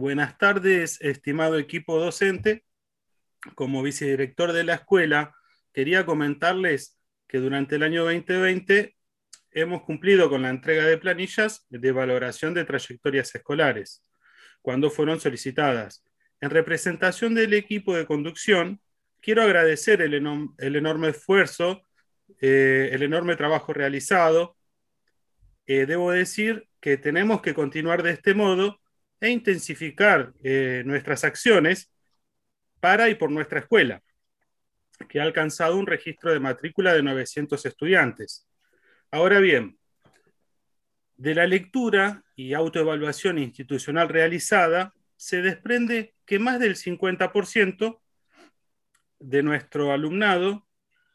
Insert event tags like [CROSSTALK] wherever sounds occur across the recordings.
Buenas tardes, estimado equipo docente. Como vicedirector de la escuela, quería comentarles que durante el año 2020 hemos cumplido con la entrega de planillas de valoración de trayectorias escolares, cuando fueron solicitadas. En representación del equipo de conducción, quiero agradecer el, enorme esfuerzo, eh, el enorme trabajo realizado. Eh, debo decir que tenemos que continuar de este modo e intensificar eh, nuestras acciones para y por nuestra escuela, que ha alcanzado un registro de matrícula de 900 estudiantes. Ahora bien, de la lectura y autoevaluación institucional realizada, se desprende que más del 50% de nuestro alumnado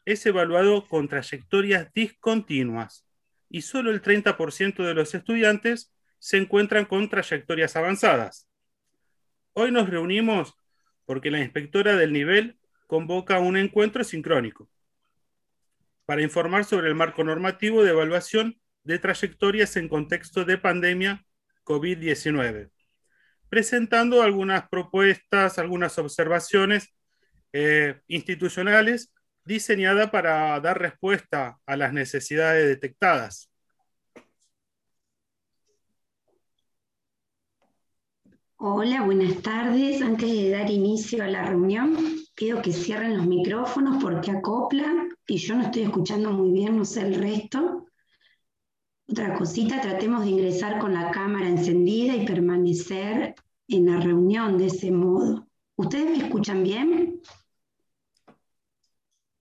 es evaluado con trayectorias discontinuas y solo el 30% de los estudiantes se encuentran con trayectorias avanzadas. Hoy nos reunimos porque la inspectora del nivel convoca un encuentro sincrónico para informar sobre el marco normativo de evaluación de trayectorias en contexto de pandemia COVID-19, presentando algunas propuestas, algunas observaciones eh, institucionales diseñadas para dar respuesta a las necesidades detectadas. Hola, buenas tardes. Antes de dar inicio a la reunión, pido que cierren los micrófonos porque acoplan y yo no estoy escuchando muy bien, no sé el resto. Otra cosita, tratemos de ingresar con la cámara encendida y permanecer en la reunión de ese modo. ¿Ustedes me escuchan bien?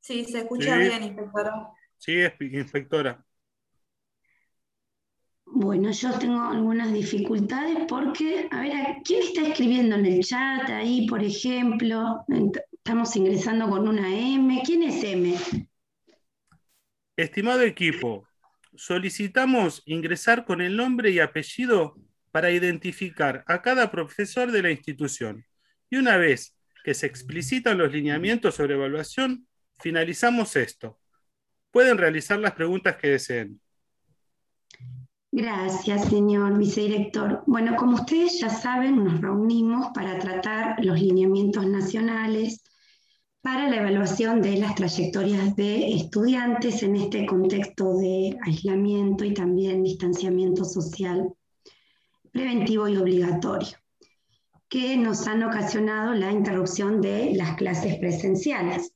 Sí, se escucha bien, inspectora. Sí, inspectora. Bueno, yo tengo algunas dificultades porque, a ver, ¿quién está escribiendo en el chat ahí, por ejemplo? Estamos ingresando con una M. ¿Quién es M? Estimado equipo, solicitamos ingresar con el nombre y apellido para identificar a cada profesor de la institución. Y una vez que se explicitan los lineamientos sobre evaluación, finalizamos esto. Pueden realizar las preguntas que deseen. Gracias, señor vicedirector. Bueno, como ustedes ya saben, nos reunimos para tratar los lineamientos nacionales para la evaluación de las trayectorias de estudiantes en este contexto de aislamiento y también distanciamiento social preventivo y obligatorio, que nos han ocasionado la interrupción de las clases presenciales.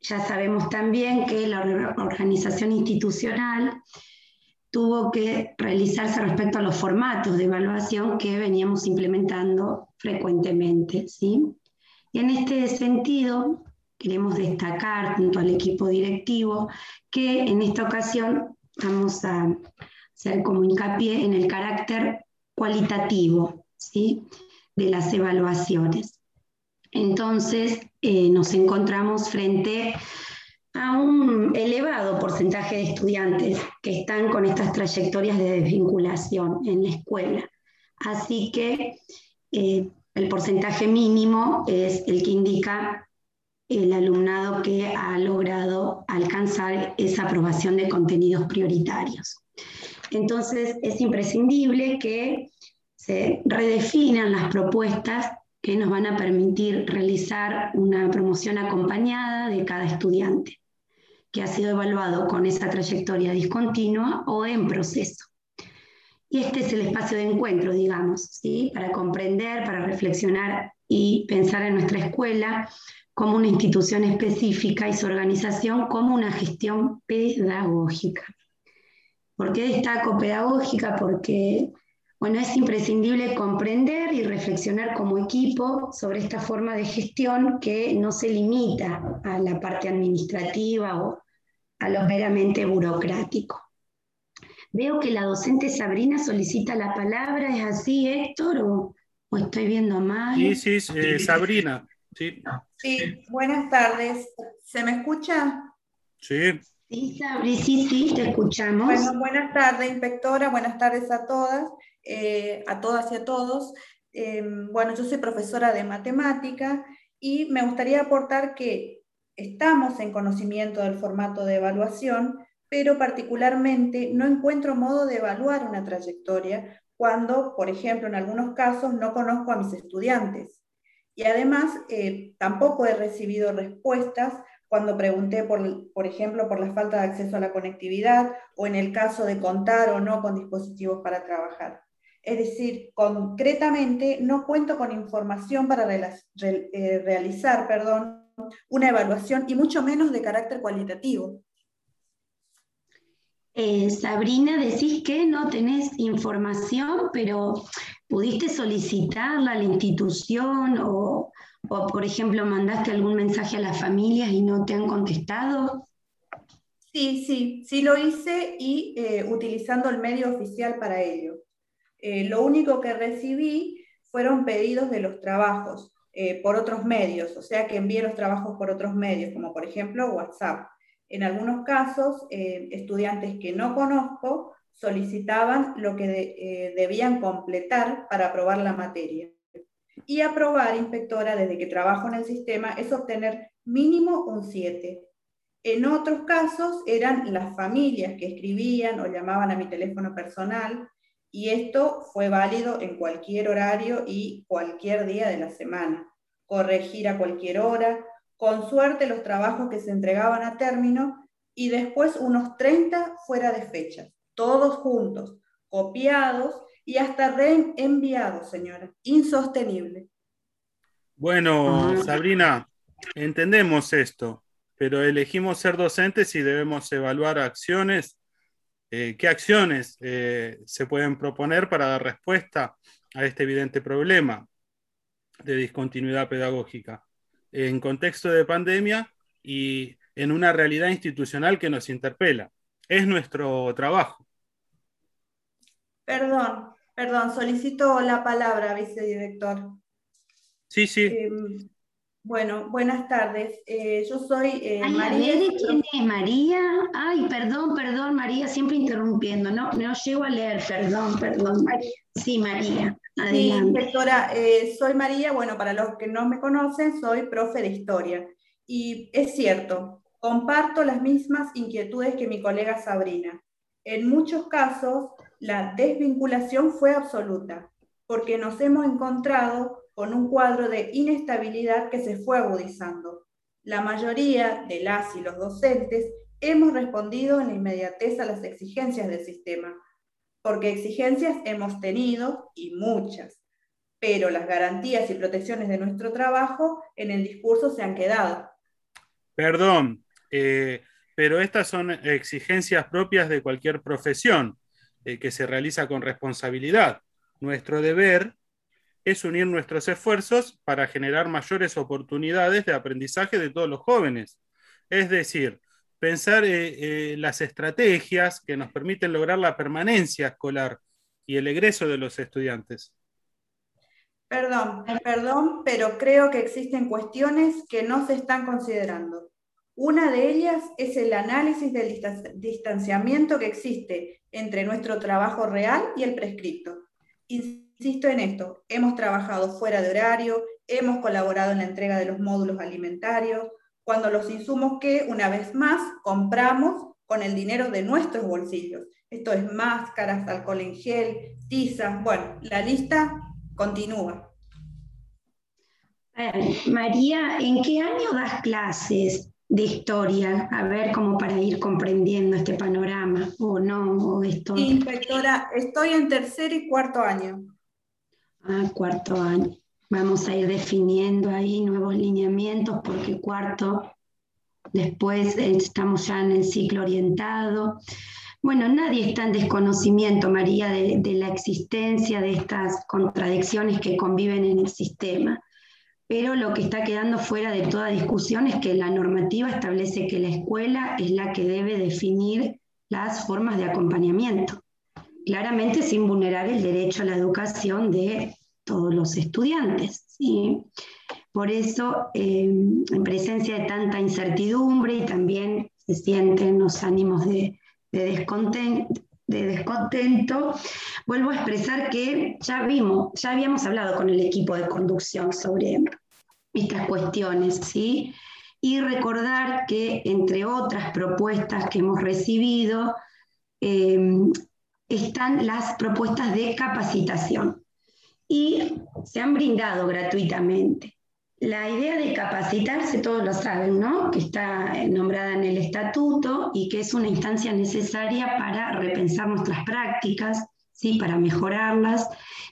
Ya sabemos también que la organización institucional tuvo que realizarse respecto a los formatos de evaluación que veníamos implementando frecuentemente. ¿sí? Y en este sentido, queremos destacar junto al equipo directivo que en esta ocasión vamos a hacer como hincapié en el carácter cualitativo ¿sí? de las evaluaciones. Entonces, eh, nos encontramos frente a un elevado porcentaje de estudiantes que están con estas trayectorias de desvinculación en la escuela. Así que eh, el porcentaje mínimo es el que indica el alumnado que ha logrado alcanzar esa aprobación de contenidos prioritarios. Entonces es imprescindible que se redefinan las propuestas que nos van a permitir realizar una promoción acompañada de cada estudiante que ha sido evaluado con esa trayectoria discontinua o en proceso. Y este es el espacio de encuentro, digamos, ¿sí? para comprender, para reflexionar y pensar en nuestra escuela como una institución específica y su organización como una gestión pedagógica. ¿Por qué destaco pedagógica? Porque bueno, es imprescindible comprender y reflexionar como equipo sobre esta forma de gestión que no se limita a la parte administrativa o a lo meramente burocrático. Veo que la docente Sabrina solicita la palabra, ¿es así, Héctor? ¿O, estoy viendo mal? Sí, sí, eh, Sabrina. Sí. sí, buenas tardes. ¿Se me escucha? Sí. Sí, Sabri, sí, sí, te escuchamos. Bueno, buenas tardes, inspectora, buenas tardes a todas. Eh, a todas y a todos. Em, bueno, yo soy profesora de matemática y me gustaría aportar que estamos en conocimiento del formato de evaluación, pero particularmente no encuentro modo de evaluar una trayectoria cuando, por ejemplo, en algunos casos no conozco a mis estudiantes. Y además, eh, tampoco he recibido respuestas cuando pregunté, por, por ejemplo, por la falta de acceso a la conectividad o en el caso de contar o no con dispositivos para trabajar. Es decir, concretamente no cuento con información para eh, realizar perdón, una evaluación y mucho menos de carácter cualitativo. Eh, Sabrina, decís que no tenés información, pero ¿pudiste solicitarla a la institución o, por ejemplo, mandaste algún mensaje a las familias y no te han contestado? Sí, sí, sí lo hice y eh, utilizando el medio oficial para ello. Eh, lo único que recibí fueron pedidos de los trabajos por otros medios, o sea que envié los trabajos por otros medios, como por ejemplo WhatsApp. En algunos casos, eh, estudiantes que no conozco solicitaban lo que eh, debían completar para aprobar la materia. Y aprobar, inspectora, desde que trabajo en el sistema, es obtener mínimo un 7. En otros casos eran las familias que escribían o llamaban a mi teléfono personal y esto fue válido en cualquier horario y cualquier día de la semana. Corregir a cualquier hora, con suerte los trabajos que se entregaban a término y después unos 30 fuera de fecha, todos juntos, copiados y hasta reenviados, señora. Insostenible. Bueno. Sabrina, entendemos esto, pero elegimos ser docentes y debemos evaluar acciones. Eh, ¿Qué acciones eh, se pueden proponer para dar respuesta a este evidente problema de discontinuidad pedagógica? en contexto de pandemia y en una realidad institucional que nos interpela. Es nuestro trabajo. Perdón, perdón, solicito la palabra, vicedirector. Sí, sí. Em, bueno, buenas tardes. Eh, yo soy eh, María. ¿Quién es María? Ay, perdón, perdón, María, siempre interrumpiendo. No, no llego a leer, perdón, perdón, María. Sí, María. Sí, inspectora, eh, soy María, bueno, para los que no me conocen, soy profe de historia. Y es cierto, comparto las mismas inquietudes que mi colega Sabrina. En muchos casos, la desvinculación fue absoluta, porque nos hemos encontrado con un cuadro de inestabilidad que se fue agudizando. La mayoría de las y los docentes hemos respondido en la inmediatez a las exigencias del sistema, porque exigencias hemos tenido y muchas, pero las garantías y protecciones de nuestro trabajo en el discurso se han quedado. Perdón, eh, pero estas son exigencias propias de cualquier profesión eh, que se realiza con responsabilidad. Nuestro deber es unir nuestros esfuerzos para generar mayores oportunidades de aprendizaje de todos los jóvenes. Es decir, pensar eh, eh, las estrategias que nos permiten lograr la permanencia escolar y el egreso de los estudiantes. Perdón, perdón, pero creo que existen cuestiones que no se están considerando. Una de ellas es el análisis del distanciamiento que existe entre nuestro trabajo real y el prescripto. Insisto en esto, hemos trabajado fuera de horario, hemos colaborado en la entrega de los módulos alimentarios, cuando los insumos que, una vez más, compramos con el dinero de nuestros bolsillos. Esto es máscaras, alcohol en gel, tizas, bueno, la lista continúa. María, ¿en qué año das clases de historia? A ver, como para ir comprendiendo este panorama, o no, o esto. inspectora, estoy en tercer y cuarto año. Ah, cuarto año. Vamos a ir definiendo ahí nuevos lineamientos porque cuarto, después estamos ya en el ciclo orientado. Bueno, nadie está en desconocimiento, María, de, la existencia de estas contradicciones que conviven en el sistema. Pero lo que está quedando fuera de toda discusión es que la normativa establece que la escuela es la que debe definir las formas de acompañamiento, claramente sin vulnerar el derecho a la educación de todos los estudiantes. ¿sí? Por eso, eh, en presencia de tanta incertidumbre y también se sienten los ánimos de, descontento, de descontento, vuelvo a expresar que ya vimos, ya habíamos hablado con el equipo de conducción sobre estas cuestiones, ¿sí? Y recordar que entre otras propuestas que hemos recibido em, están las propuestas de capacitación y se han brindado gratuitamente. La idea de capacitarse, todos lo saben, ¿no? Que está nombrada en el estatuto y que es una instancia necesaria para repensar nuestras prácticas, ¿sí? Para mejorarlas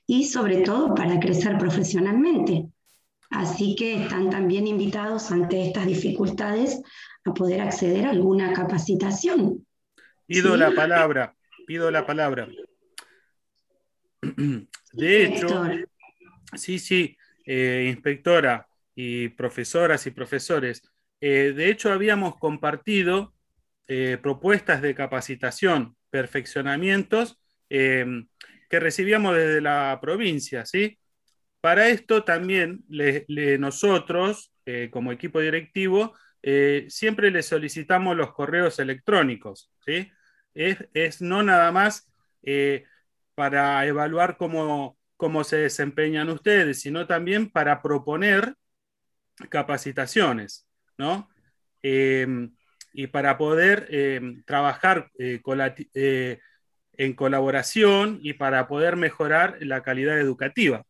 y sobre todo para crecer profesionalmente. Así que están también invitados ante estas dificultades a poder acceder a alguna capacitación. Pido la palabra, pido la palabra. De hecho, sí, sí, eh, inspectora y profesoras y profesores, eh, de hecho habíamos compartido eh, propuestas de capacitación, perfeccionamientos que recibíamos desde la provincia, ¿sí? Para esto también nosotros, eh, como equipo directivo, eh, siempre le solicitamos los correos electrónicos. ¿sí? Es, no nada más eh, para evaluar cómo, cómo se desempeñan ustedes, sino también para proponer capacitaciones, ¿no? Em, y para poder em, trabajar en colaboración y para poder mejorar la calidad educativa.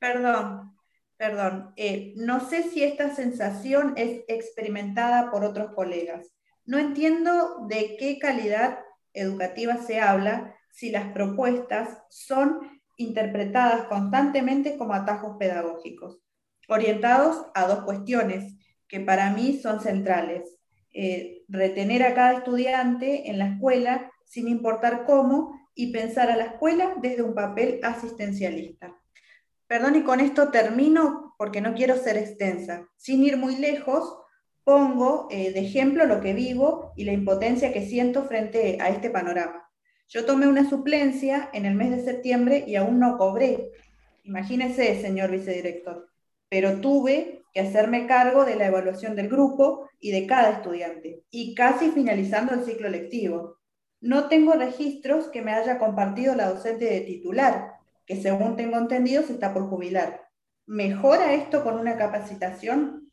Perdón, perdón. Eh, no sé si esta sensación es experimentada por otros colegas. No entiendo de qué calidad educativa se habla si las propuestas son interpretadas constantemente como atajos pedagógicos, orientados a dos cuestiones que para mí son centrales. Eh, retener a cada estudiante en la escuela sin importar cómo y pensar a la escuela desde un papel asistencialista. Perdón, y con esto termino porque no quiero ser extensa. Sin ir muy lejos, pongo eh, de ejemplo lo que vivo y la impotencia que siento frente a este panorama. Yo tomé una suplencia en el mes de septiembre y aún no cobré. Imagínese, señor vicedirector. Pero tuve que hacerme cargo de la evaluación del grupo y de cada estudiante, y casi finalizando el ciclo lectivo. No tengo registros que me haya compartido la docente de titular, que según tengo entendido se está por jubilar. ¿Mejora esto con una capacitación?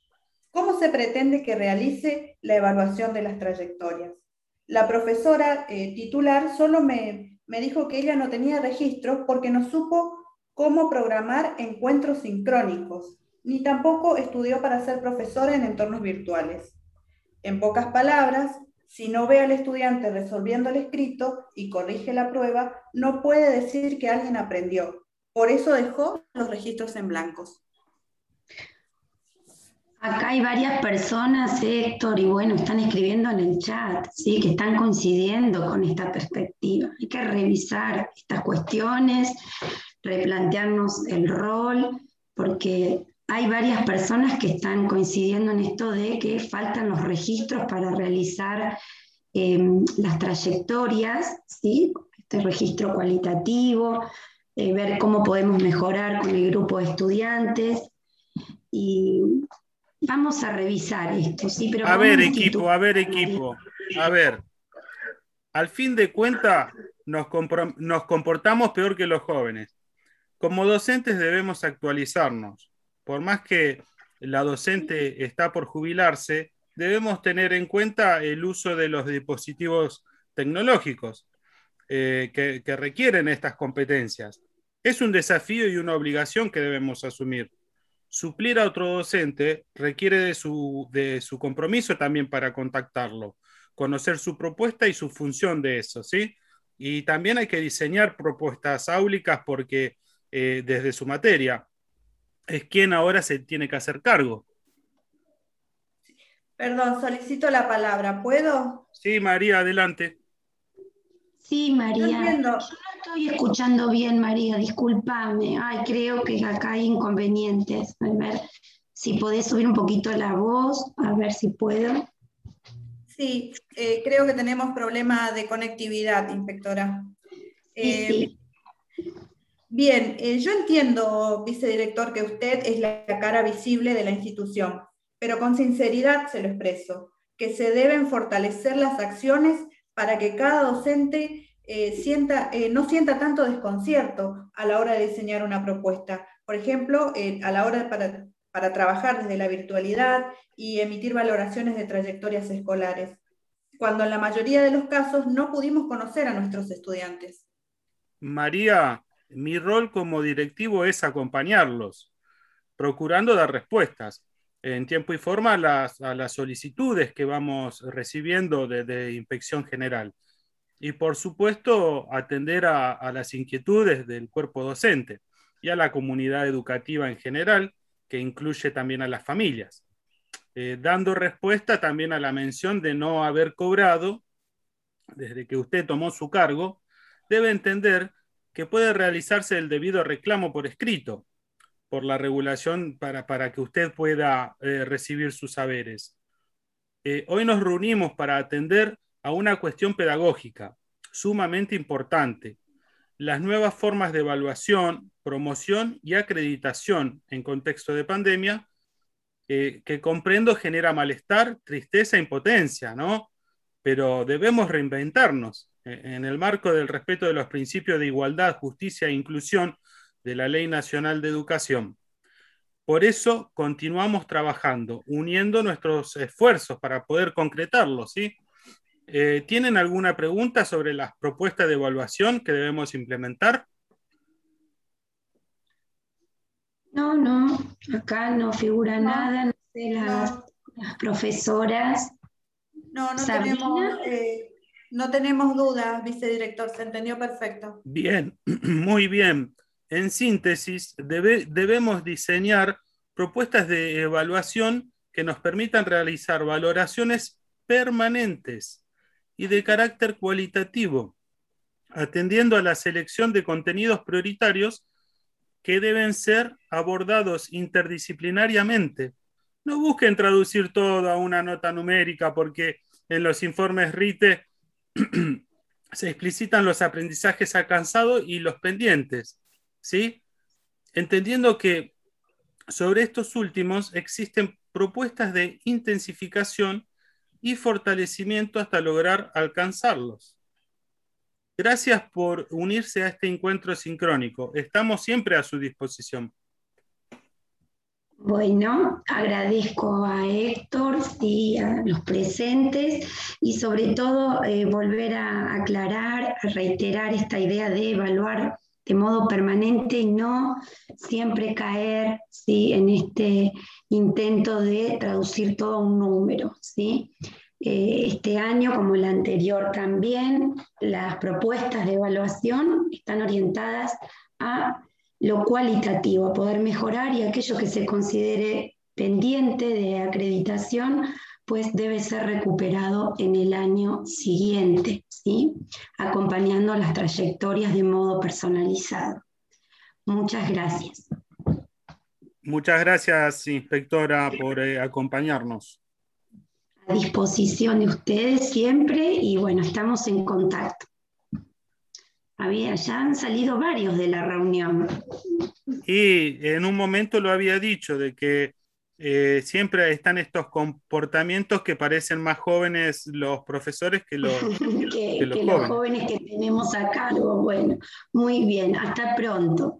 ¿Cómo se pretende que realice la evaluación de las trayectorias? La profesora eh, titular solo me, me dijo que ella no tenía registros porque no supo cómo programar encuentros sincrónicos, ni tampoco estudió para ser profesora en entornos virtuales. En pocas palabras, si no ve al estudiante resolviendo el escrito y corrige la prueba, no puede decir que alguien aprendió. Por eso dejó los registros en blancos. Acá hay varias personas, Héctor, y bueno, están escribiendo en el chat, ¿sí? que están coincidiendo con esta perspectiva. Hay que revisar estas cuestiones, replantearnos el rol, porque hay varias personas que están coincidiendo en esto de que faltan los registros para realizar em, las trayectorias, ¿sí? este registro cualitativo, eh, ver cómo podemos mejorar con el grupo de estudiantes. Y vamos a revisar esto, ¿sí? Pero a ver, equipo, a ver, equipo, a ver. Al fin de cuentas, nos, nos comportamos peor que los jóvenes. Como docentes debemos actualizarnos por más que la docente está por jubilarse, debemos tener en cuenta el uso de los dispositivos tecnológicos eh, que, requieren estas competencias. Es un desafío y una obligación que debemos asumir. Suplir a otro docente requiere de su, de su compromiso también para contactarlo, conocer su propuesta y su función de eso, ¿sí? Y también hay que diseñar propuestas áulicas porque eh, desde su materia, es quien ahora se tiene que hacer cargo. Perdón, solicito la palabra. ¿Puedo? Sí, María, adelante. Sí, María. Yo no estoy escuchando bien, María, discúlpame. Ay, creo que acá hay inconvenientes. A ver si podés subir un poquito la voz, a ver si puedo. Sí, eh, creo que tenemos problema de conectividad, inspectora. sí. Eh, Bien, eh, yo entiendo, vicedirector, que usted es la cara visible de la institución, pero con sinceridad se lo expreso, que se deben fortalecer las acciones para que cada docente eh, sienta, eh, no sienta tanto desconcierto a la hora de diseñar una propuesta. Por ejemplo, a la hora para, para trabajar desde la virtualidad y emitir valoraciones de trayectorias escolares, cuando en la mayoría de los casos no pudimos conocer a nuestros estudiantes. María, mi rol como directivo es acompañarlos, procurando dar respuestas en tiempo y forma a las, solicitudes que vamos recibiendo de, inspección general. Y por supuesto, atender a, las inquietudes del cuerpo docente y a la comunidad educativa en general, que incluye también a las familias, eh, dando respuesta también a la mención de no haber cobrado desde que usted tomó su cargo, debe entender que puede realizarse el debido reclamo por escrito por la regulación para, para que usted pueda eh, recibir sus saberes. Eh, hoy nos reunimos para atender a una cuestión pedagógica sumamente importante, las nuevas formas de evaluación, promoción y acreditación en contexto de pandemia, eh, que comprendo genera malestar, tristeza, impotencia, ¿no? Pero debemos reinventarnos en el marco del respeto de los principios de igualdad, justicia e inclusión de la Ley Nacional de Educación. Por eso continuamos trabajando, uniendo nuestros esfuerzos para poder concretarlo. ¿sí? Eh, ¿Tienen alguna pregunta sobre las propuestas de evaluación que debemos implementar? No, no, acá no figura nada, no sé, las, profesoras. No, no tenemos, eh, no tenemos dudas, vicedirector, se entendió perfecto. Bien, [CLEARS THROAT] muy bien. En síntesis, debemos diseñar propuestas de evaluación que nos permitan realizar valoraciones permanentes y de carácter cualitativo, atendiendo a la selección de contenidos prioritarios que deben ser abordados interdisciplinariamente. No busquen traducir todo a una nota numérica porque en los informes RITE [CLEARS THROAT] se explicitan los aprendizajes alcanzados y los pendientes. ¿sí? Entendiendo que sobre estos últimos existen propuestas de intensificación y fortalecimiento hasta lograr alcanzarlos. Gracias por unirse a este encuentro sincrónico. Estamos siempre a su disposición. Bueno, agradezco a Héctor, sí, a los presentes y sobre todo eh, volver a aclarar, a reiterar esta idea de evaluar de modo permanente y no siempre caer en este intento de traducir todo a un número. ¿sí? Eh, este año, como el anterior también, las propuestas de evaluación están orientadas a lo cualitativo, a poder mejorar y aquello que se considere pendiente de acreditación pues debe ser recuperado en el año siguiente, ¿sí? acompañando las trayectorias de modo personalizado. Muchas gracias. Muchas gracias, inspectora, por eh, acompañarnos. A disposición de ustedes siempre y bueno, estamos en contacto. Había, ya han salido varios de la reunión. Y en un momento lo había dicho, de que eh, siempre están estos comportamientos que parecen más jóvenes los profesores que los, [LAUGHS] que, los, jóvenes. que tenemos a cargo. Bueno, muy bien, hasta pronto.